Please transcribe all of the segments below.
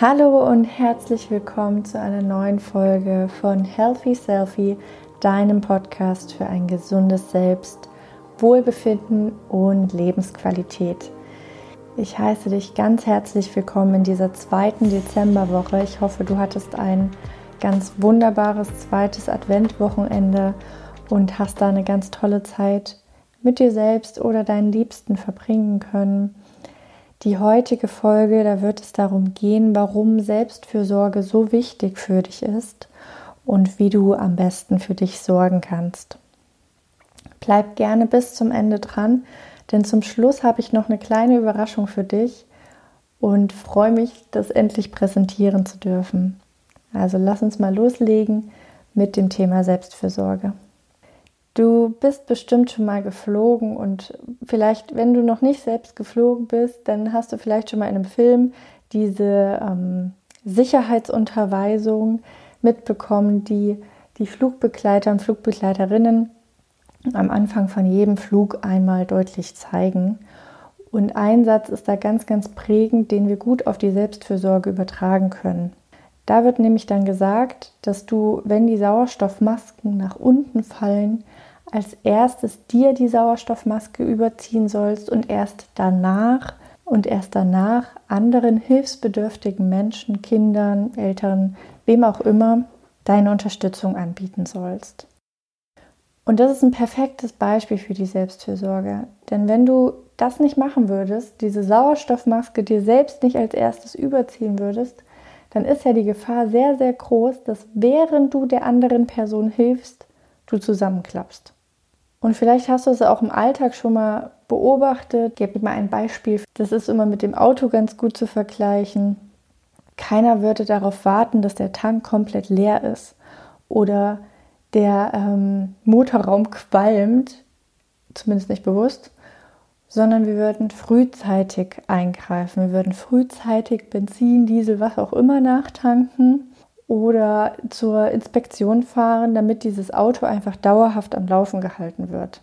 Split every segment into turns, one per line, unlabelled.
Hallo und herzlich willkommen zu einer neuen Folge von Healthy Selfie, deinem Podcast für ein gesundes Selbst, Wohlbefinden und Lebensqualität. Ich heiße dich ganz herzlich willkommen in dieser zweiten Dezemberwoche. Ich hoffe, du hattest ein ganz wunderbares zweites Adventwochenende und hast da eine ganz tolle Zeit mit dir selbst oder deinen Liebsten verbringen können. Die heutige Folge, da wird es darum gehen, warum Selbstfürsorge so wichtig für dich ist und wie du am besten für dich sorgen kannst. Bleib gerne bis zum Ende dran, denn zum Schluss habe ich noch eine kleine Überraschung für dich und freue mich, das endlich präsentieren zu dürfen. Also lass uns mal loslegen mit dem Thema Selbstfürsorge. Du bist bestimmt schon mal geflogen und vielleicht, wenn du noch nicht selbst geflogen bist, dann hast du vielleicht schon mal in einem Film diese ähm, Sicherheitsunterweisung mitbekommen, die die Flugbegleiter und Flugbegleiterinnen am Anfang von jedem Flug einmal deutlich zeigen. Und ein Satz ist da ganz, ganz prägend, den wir gut auf die Selbstfürsorge übertragen können. Da wird nämlich dann gesagt, dass du, wenn die Sauerstoffmasken nach unten fallen, als erstes dir die Sauerstoffmaske überziehen sollst und erst danach und erst danach anderen hilfsbedürftigen Menschen, Kindern, Eltern, wem auch immer, deine Unterstützung anbieten sollst. Und das ist ein perfektes Beispiel für die Selbstfürsorge. Denn wenn du das nicht machen würdest, diese Sauerstoffmaske dir selbst nicht als erstes überziehen würdest, dann ist ja die Gefahr sehr, sehr groß, dass während du der anderen Person hilfst, du zusammenklappst. Und vielleicht hast du es auch im Alltag schon mal beobachtet. Ich gebe mal ein Beispiel. Das ist immer mit dem Auto ganz gut zu vergleichen. Keiner würde darauf warten, dass der Tank komplett leer ist oder der ähm, Motorraum qualmt, zumindest nicht bewusst, sondern wir würden frühzeitig eingreifen. Wir würden frühzeitig Benzin, Diesel, was auch immer nachtanken oder zur Inspektion fahren, damit dieses Auto einfach dauerhaft am Laufen gehalten wird.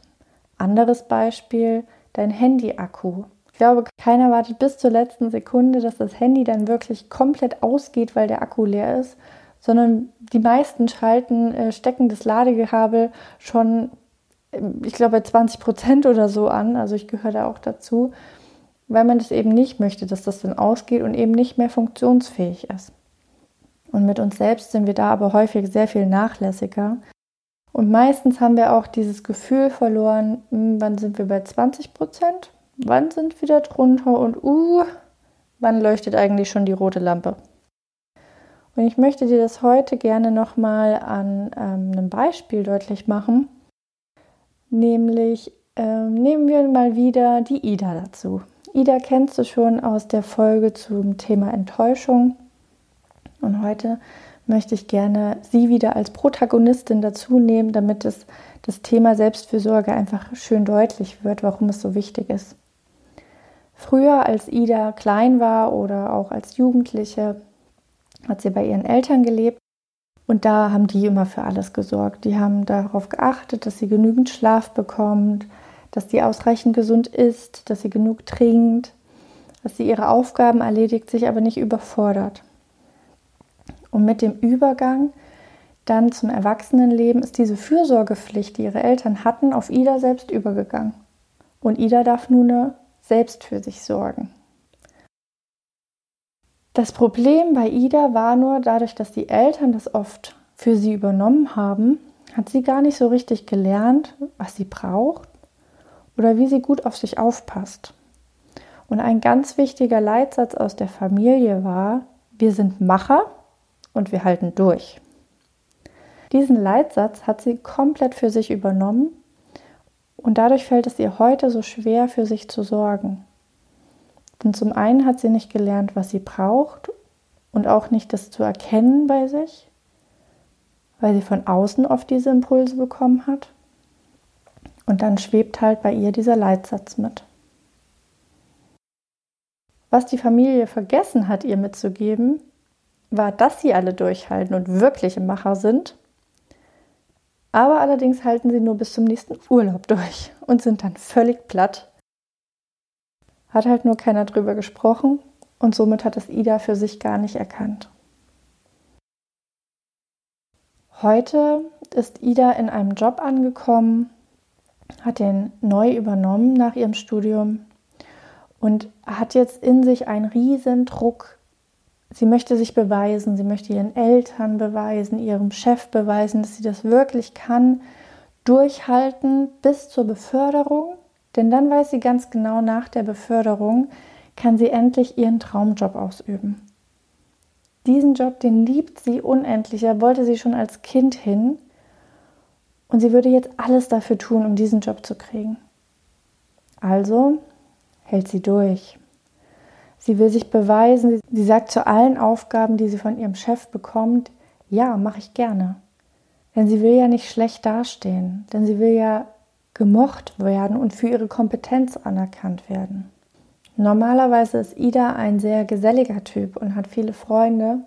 Anderes Beispiel, dein Handy-Akku. Ich glaube, keiner wartet bis zur letzten Sekunde, dass das Handy dann wirklich komplett ausgeht, weil der Akku leer ist, sondern die meisten schalten, äh, stecken das Ladekabel schon, ähm, ich glaube, bei 20 Prozent oder so an. Also ich gehöre da auch dazu, weil man das eben nicht möchte, dass das dann ausgeht und eben nicht mehr funktionsfähig ist. Und mit uns selbst sind wir da aber häufig sehr viel nachlässiger. Und meistens haben wir auch dieses Gefühl verloren, hm, wann sind wir bei 20 Prozent, wann sind wir da drunter und uh, wann leuchtet eigentlich schon die rote Lampe. Und ich möchte dir das heute gerne nochmal an ähm, einem Beispiel deutlich machen. Nämlich ähm, nehmen wir mal wieder die Ida dazu. Ida kennst du schon aus der Folge zum Thema Enttäuschung. Und heute möchte ich gerne sie wieder als Protagonistin dazu nehmen, damit es das Thema Selbstfürsorge einfach schön deutlich wird, warum es so wichtig ist. Früher, als Ida klein war oder auch als Jugendliche, hat sie bei ihren Eltern gelebt und da haben die immer für alles gesorgt. Die haben darauf geachtet, dass sie genügend Schlaf bekommt, dass sie ausreichend gesund isst, dass sie genug trinkt, dass sie ihre Aufgaben erledigt, sich aber nicht überfordert. Und mit dem Übergang dann zum Erwachsenenleben ist diese Fürsorgepflicht, die ihre Eltern hatten, auf Ida selbst übergegangen. Und Ida darf nun selbst für sich sorgen. Das Problem bei Ida war nur, dadurch, dass die Eltern das oft für sie übernommen haben, hat sie gar nicht so richtig gelernt, was sie braucht oder wie sie gut auf sich aufpasst. Und ein ganz wichtiger Leitsatz aus der Familie war, wir sind Macher und wir halten durch. Diesen Leitsatz hat sie komplett für sich übernommen und dadurch fällt es ihr heute so schwer, für sich zu sorgen. Denn zum einen hat sie nicht gelernt, was sie braucht und auch nicht das zu erkennen bei sich, weil sie von außen oft diese Impulse bekommen hat. Und dann schwebt halt bei ihr dieser Leitsatz mit. Was die Familie vergessen hat, ihr mitzugeben, war, dass sie alle durchhalten und wirkliche Macher sind. Aber allerdings halten sie nur bis zum nächsten Urlaub durch und sind dann völlig platt. Hat halt nur keiner drüber gesprochen und somit hat es Ida für sich gar nicht erkannt. Heute ist Ida in einem Job angekommen, hat den neu übernommen nach ihrem Studium und hat jetzt in sich einen riesen Druck. Sie möchte sich beweisen, sie möchte ihren Eltern beweisen, ihrem Chef beweisen, dass sie das wirklich kann, durchhalten bis zur Beförderung, denn dann weiß sie ganz genau, nach der Beförderung kann sie endlich ihren Traumjob ausüben. Diesen Job, den liebt sie unendlich, er wollte sie schon als Kind hin und sie würde jetzt alles dafür tun, um diesen Job zu kriegen. Also hält sie durch. Sie will sich beweisen. Sie sagt zu allen Aufgaben, die sie von ihrem Chef bekommt, ja, mache ich gerne. Denn sie will ja nicht schlecht dastehen, denn sie will ja gemocht werden und für ihre Kompetenz anerkannt werden. Normalerweise ist Ida ein sehr geselliger Typ und hat viele Freunde,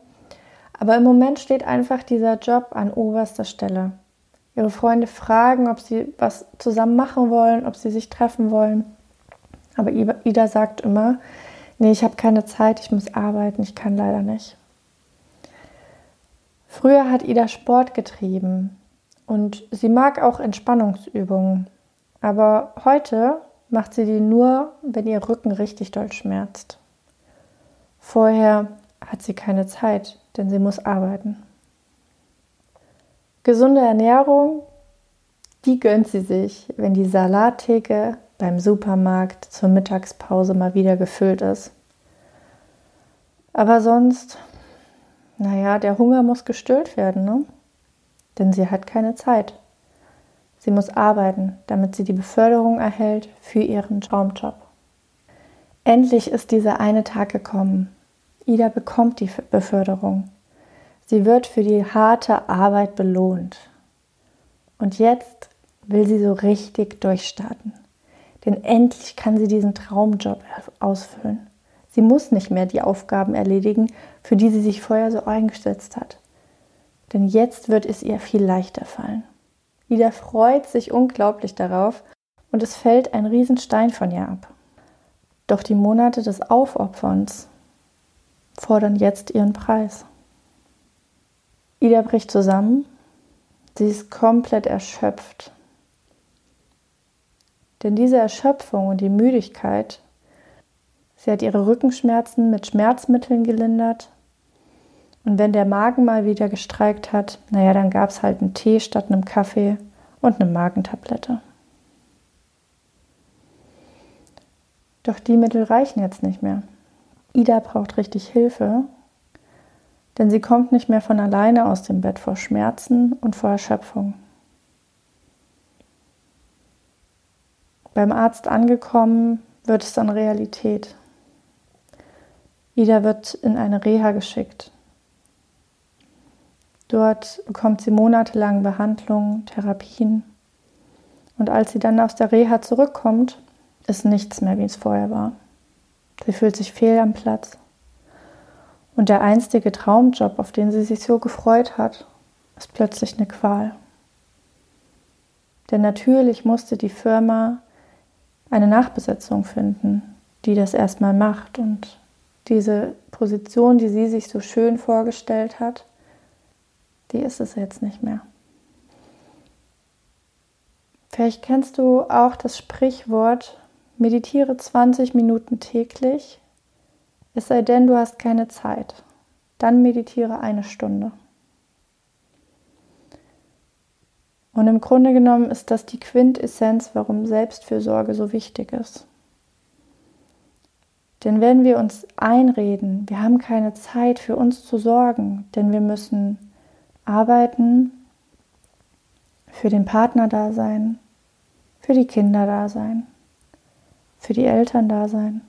aber im Moment steht einfach dieser Job an oberster Stelle. Ihre Freunde fragen, ob sie was zusammen machen wollen, ob sie sich treffen wollen. Aber Ida sagt immer, nee, ich habe keine Zeit, ich muss arbeiten, ich kann leider nicht. Früher hat Ida Sport getrieben und sie mag auch Entspannungsübungen. Aber heute macht sie die nur, wenn ihr Rücken richtig doll schmerzt. Vorher hat sie keine Zeit, denn sie muss arbeiten. Gesunde Ernährung, die gönnt sie sich, wenn die Salattheke beim Supermarkt zur Mittagspause mal wieder gefüllt ist. Aber sonst, naja, der Hunger muss gestillt werden, ne? Denn sie hat keine Zeit. Sie muss arbeiten, damit sie die Beförderung erhält für ihren Traumjob. Endlich ist dieser eine Tag gekommen. Ida bekommt die Beförderung. Sie wird für die harte Arbeit belohnt. Und jetzt will sie so richtig durchstarten. Denn endlich kann sie diesen Traumjob ausfüllen. Sie muss nicht mehr die Aufgaben erledigen, für die sie sich vorher so eingesetzt hat. Denn jetzt wird es ihr viel leichter fallen. Ida freut sich unglaublich darauf und es fällt ein Riesenstein von ihr ab. Doch die Monate des Aufopferns fordern jetzt ihren Preis. Ida bricht zusammen. Sie ist komplett erschöpft denn diese Erschöpfung und die Müdigkeit, sie hat ihre Rückenschmerzen mit Schmerzmitteln gelindert. Und wenn der Magen mal wieder gestreikt hat, naja, dann gab es halt einen Tee statt einem Kaffee und eine Magentablette. Doch die Mittel reichen jetzt nicht mehr. Ida braucht richtig Hilfe, denn sie kommt nicht mehr von alleine aus dem Bett vor Schmerzen und vor Erschöpfung. Beim Arzt angekommen, wird es dann Realität. Ida wird in eine Reha geschickt. Dort bekommt sie monatelang Behandlung, Therapien. Und als sie dann aus der Reha zurückkommt, ist nichts mehr, wie es vorher war. Sie fühlt sich fehl am Platz. Und der einstige Traumjob, auf den sie sich so gefreut hat, ist plötzlich eine Qual. Denn natürlich musste die Firma eine Nachbesetzung finden, die das erstmal macht und diese Position, die sie sich so schön vorgestellt hat, die ist es jetzt nicht mehr. Vielleicht kennst du auch das Sprichwort, meditiere 20 Minuten täglich, es sei denn, du hast keine Zeit. Dann meditiere eine Stunde. Und im Grunde genommen ist das die Quintessenz, warum Selbstfürsorge so wichtig ist. Denn wenn wir uns einreden, wir haben keine Zeit für uns zu sorgen, denn wir müssen arbeiten, für den Partner da sein, für die Kinder da sein, für die Eltern da sein,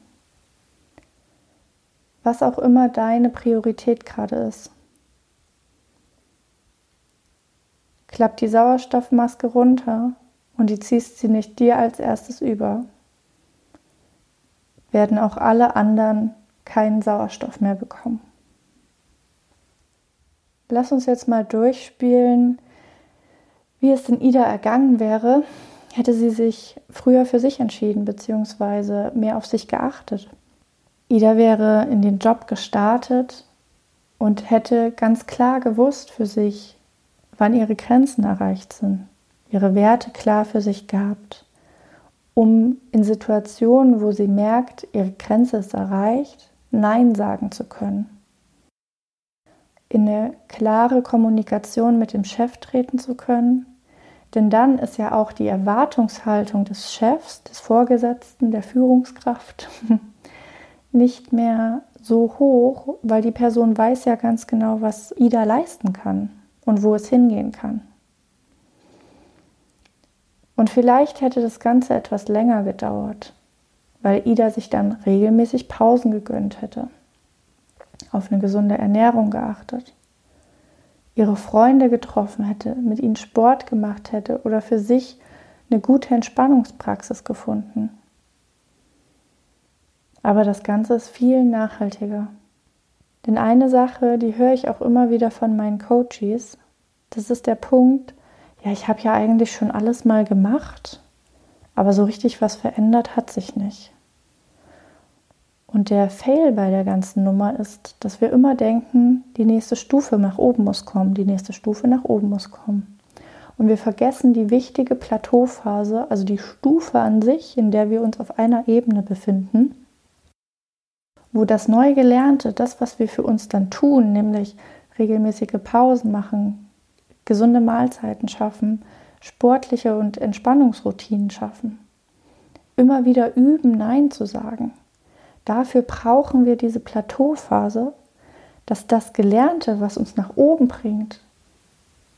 was auch immer deine Priorität gerade ist. Klapp die Sauerstoffmaske runter und die ziehst sie nicht dir als erstes über. Werden auch alle anderen keinen Sauerstoff mehr bekommen. Lass uns jetzt mal durchspielen, wie es in Ida ergangen wäre, hätte sie sich früher für sich entschieden bzw. mehr auf sich geachtet. Ida wäre in den Job gestartet und hätte ganz klar gewusst für sich, wann ihre Grenzen erreicht sind, ihre Werte klar für sich gehabt, um in Situationen, wo sie merkt, ihre Grenze ist erreicht, Nein sagen zu können. In eine klare Kommunikation mit dem Chef treten zu können, denn dann ist ja auch die Erwartungshaltung des Chefs, des Vorgesetzten, der Führungskraft nicht mehr so hoch, weil die Person weiß ja ganz genau, was Ida leisten kann und wo es hingehen kann. Und vielleicht hätte das Ganze etwas länger gedauert, weil Ida sich dann regelmäßig Pausen gegönnt hätte, auf eine gesunde Ernährung geachtet, ihre Freunde getroffen hätte, mit ihnen Sport gemacht hätte oder für sich eine gute Entspannungspraxis gefunden. Aber das Ganze ist viel nachhaltiger. Denn eine Sache, die höre ich auch immer wieder von meinen Coaches, das ist der Punkt, ja, ich habe ja eigentlich schon alles mal gemacht, aber so richtig was verändert hat sich nicht. Und der Fail bei der ganzen Nummer ist, dass wir immer denken, die nächste Stufe nach oben muss kommen, die nächste Stufe nach oben muss kommen. Und wir vergessen die wichtige Plateauphase, also die Stufe an sich, in der wir uns auf einer Ebene befinden, wo das Neugelernte, das, was wir für uns dann tun, nämlich regelmäßige Pausen machen, gesunde Mahlzeiten schaffen, sportliche und Entspannungsroutinen schaffen, immer wieder üben, Nein zu sagen. Dafür brauchen wir diese Plateauphase, dass das Gelernte, was uns nach oben bringt,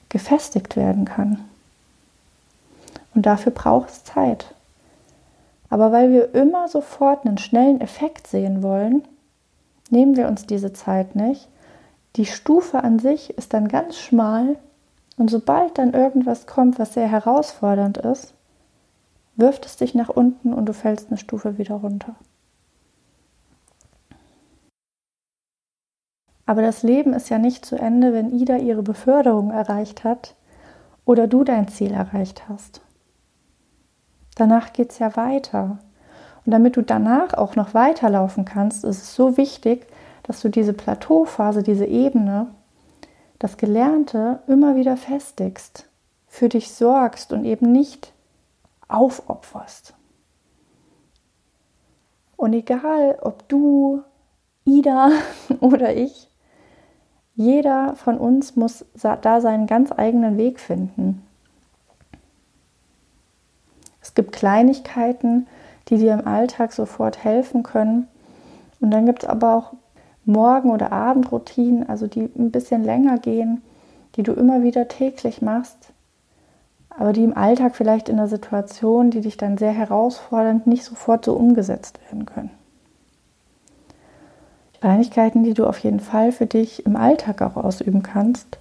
gefestigt werden kann. Und dafür braucht es Zeit. Aber weil wir immer sofort einen schnellen Effekt sehen wollen, nehmen wir uns diese Zeit nicht. Die Stufe an sich ist dann ganz schmal und sobald dann irgendwas kommt, was sehr herausfordernd ist, wirft es dich nach unten und du fällst eine Stufe wieder runter. Aber das Leben ist ja nicht zu Ende, wenn Ida ihre Beförderung erreicht hat oder du dein Ziel erreicht hast. Danach geht es ja weiter. Und damit du danach auch noch weiterlaufen kannst, ist es so wichtig, dass du diese Plateauphase, diese Ebene, das Gelernte immer wieder festigst, für dich sorgst und eben nicht aufopferst. Und egal, ob du, Ida oder ich, jeder von uns muss da seinen ganz eigenen Weg finden. Gibt Kleinigkeiten, die dir im Alltag sofort helfen können. Und dann gibt es aber auch Morgen- oder Abendroutinen, also die ein bisschen länger gehen, die du immer wieder täglich machst, aber die im Alltag vielleicht in der Situation, die dich dann sehr herausfordernd, nicht sofort so umgesetzt werden können. Kleinigkeiten, die du auf jeden Fall für dich im Alltag auch ausüben kannst,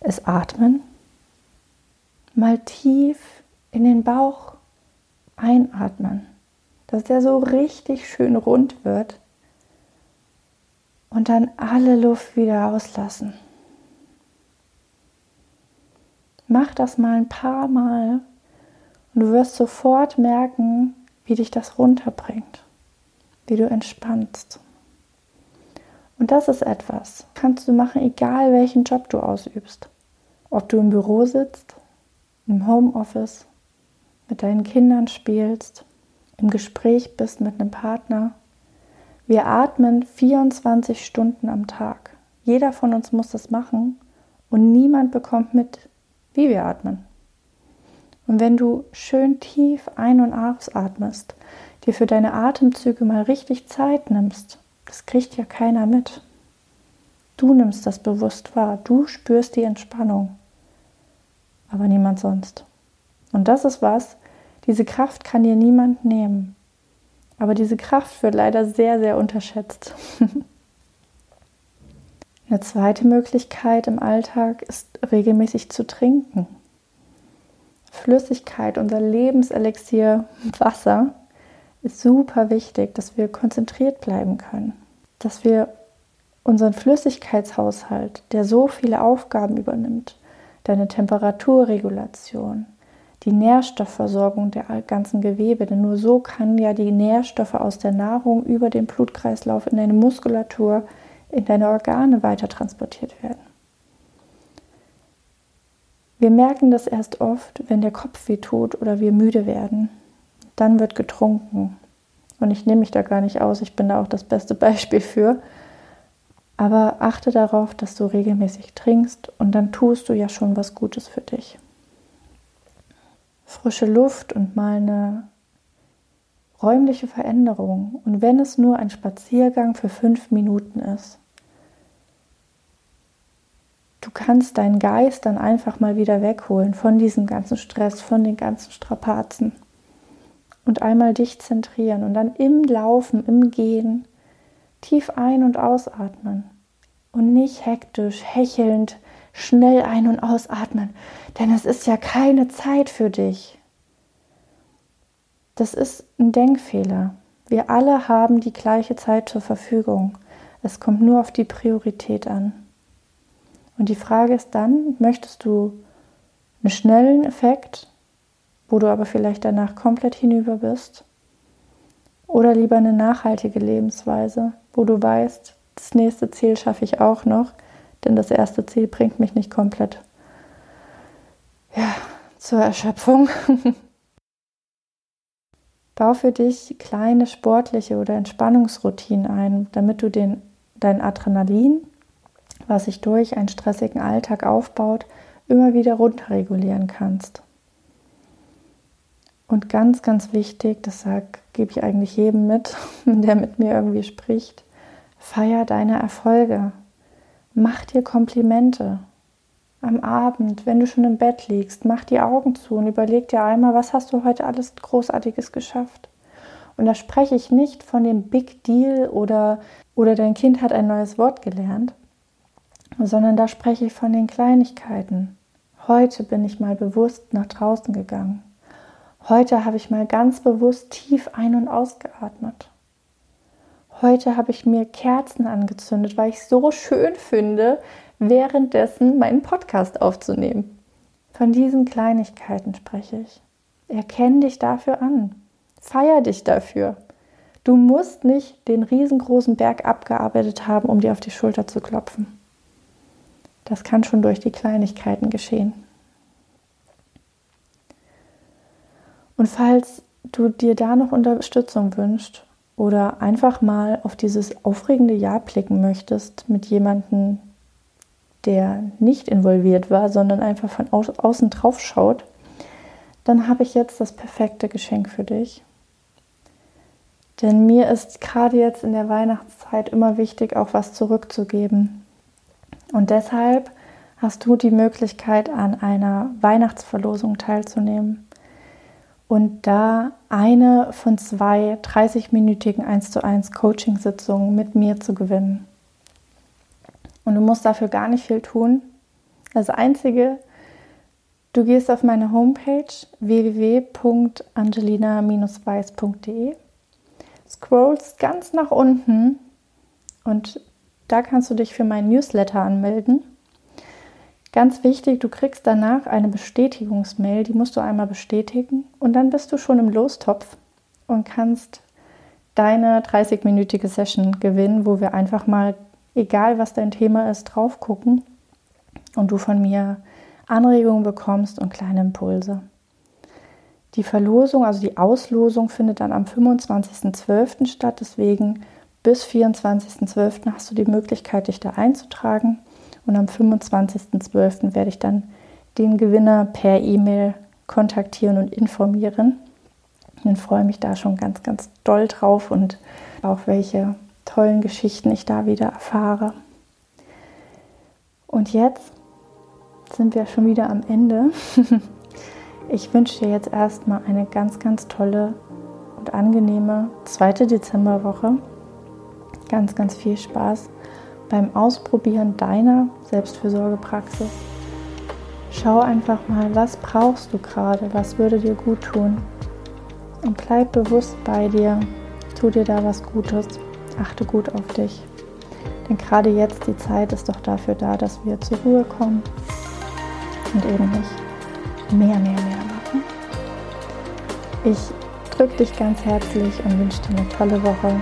ist Atmen. Mal tief in den Bauch einatmen, dass der so richtig schön rund wird und dann alle Luft wieder auslassen. Mach das mal ein paar Mal und du wirst sofort merken, wie dich das runterbringt, wie du entspannst. Und das ist etwas, kannst du machen, egal welchen Job du ausübst. Ob du im Büro sitzt, im Homeoffice mit deinen Kindern spielst, im Gespräch bist mit einem Partner. Wir atmen 24 Stunden am Tag. Jeder von uns muss das machen und niemand bekommt mit, wie wir atmen. Und wenn du schön tief ein- und ausatmest, dir für deine Atemzüge mal richtig Zeit nimmst, das kriegt ja keiner mit. Du nimmst das bewusst wahr, du spürst die Entspannung, aber niemand sonst. Und das ist was, diese Kraft kann dir niemand nehmen. Aber diese Kraft wird leider sehr, sehr unterschätzt. Eine zweite Möglichkeit im Alltag ist regelmäßig zu trinken. Flüssigkeit, unser Lebenselixier Wasser, ist super wichtig, dass wir konzentriert bleiben können. Dass wir unseren Flüssigkeitshaushalt, der so viele Aufgaben übernimmt, deine Temperaturregulation, die Nährstoffversorgung der ganzen Gewebe. Denn nur so kann ja die Nährstoffe aus der Nahrung über den Blutkreislauf in deine Muskulatur, in deine Organe weiter transportiert werden. Wir merken das erst oft, wenn der Kopf weh tut oder wir müde werden. Dann wird getrunken. Und ich nehme mich da gar nicht aus, ich bin da auch das beste Beispiel für. Aber achte darauf, dass du regelmäßig trinkst und dann tust du ja schon was Gutes für dich. Frische Luft und mal eine räumliche Veränderung. Und wenn es nur ein Spaziergang für fünf Minuten ist, du kannst deinen Geist dann einfach mal wieder wegholen von diesem ganzen Stress, von den ganzen Strapazen und einmal dich zentrieren und dann im Laufen, im Gehen tief ein- und ausatmen und nicht hektisch, hechelnd, schnell ein- und ausatmen, denn es ist ja keine Zeit für dich. Das ist ein Denkfehler. Wir alle haben die gleiche Zeit zur Verfügung. Es kommt nur auf die Priorität an. Und die Frage ist dann, möchtest du einen schnellen Effekt, wo du aber vielleicht danach komplett hinüber bist? Oder lieber eine nachhaltige Lebensweise, wo du weißt, das nächste Ziel schaffe ich auch noch, denn das erste Ziel bringt mich nicht komplett ja, zur Erschöpfung. Bau für dich kleine sportliche oder Entspannungsroutinen ein, damit du den, dein Adrenalin was sich durch einen stressigen Alltag aufbaut, immer wieder runterregulieren kannst. Und ganz, ganz wichtig, das sag, gebe ich eigentlich jedem mit, der mit mir irgendwie spricht, feier deine Erfolge. Mach dir Komplimente. Am Abend, wenn du schon im Bett liegst, mach die Augen zu und überleg dir einmal, was hast du heute alles Großartiges geschafft. Und da spreche ich nicht von dem Big Deal oder, oder dein Kind hat ein neues Wort gelernt, sondern da spreche ich von den Kleinigkeiten. Heute bin ich mal bewusst nach draußen gegangen. Heute habe ich mal ganz bewusst tief ein- und ausgeatmet. Heute habe ich mir Kerzen angezündet, weil ich es so schön finde, währenddessen meinen Podcast aufzunehmen. Von diesen Kleinigkeiten spreche ich. Erkenn dich dafür an. Feier dich dafür. Du musst nicht den riesengroßen Berg abgearbeitet haben, um dir auf die Schulter zu klopfen. Das kann schon durch die Kleinigkeiten geschehen. Und falls du dir da noch Unterstützung wünschst oder einfach mal auf dieses aufregende Jahr blicken möchtest mit jemandem, der nicht involviert war, sondern einfach von au außen drauf schaut, dann habe ich jetzt das perfekte Geschenk für dich. Denn mir ist gerade jetzt in der Weihnachtszeit immer wichtig, auch was zurückzugeben. Und deshalb hast du die Möglichkeit, an einer Weihnachtsverlosung teilzunehmen und da eine von zwei 30-minütigen 1 zu 1 Coaching-Sitzungen mit mir zu gewinnen. Und du musst dafür gar nicht viel tun. Das Einzige, du gehst auf meine Homepage www.angelina-weiß.de, scrollst ganz nach unten und da kannst du dich für meinen Newsletter anmelden. Ganz wichtig, du kriegst danach eine Bestätigungsmail, die musst du einmal bestätigen und dann bist du schon im Lostopf und kannst deine 30-minütige Session gewinnen, wo wir einfach mal, egal was dein Thema ist, drauf gucken und du von mir Anregungen bekommst und kleine Impulse. Die Verlosung, also die Auslosung, findet dann am 25.12. statt. Deswegen bis 24.12. hast du die Möglichkeit, dich da einzutragen. Und am 25.12. werde ich dann den Gewinner per E-Mail kontaktieren und informieren. Und freue mich da schon ganz, ganz doll drauf und auch welche tollen Geschichten ich da wieder erfahre. Und jetzt sind wir schon wieder am Ende. Ich wünsche dir jetzt erstmal eine ganz, ganz tolle und angenehme zweite Dezemberwoche ganz, ganz viel Spaß beim Ausprobieren deiner Selbstfürsorgepraxis. Schau einfach mal, was brauchst du gerade, was würde dir gut tun. Und bleib bewusst bei dir, tu dir da was Gutes, achte gut auf dich. Denn gerade jetzt die Zeit ist doch dafür da, dass wir zur Ruhe kommen und eben nicht mehr, mehr, mehr machen. Ich drücke dich ganz herzlich und wünsche dir eine tolle Woche.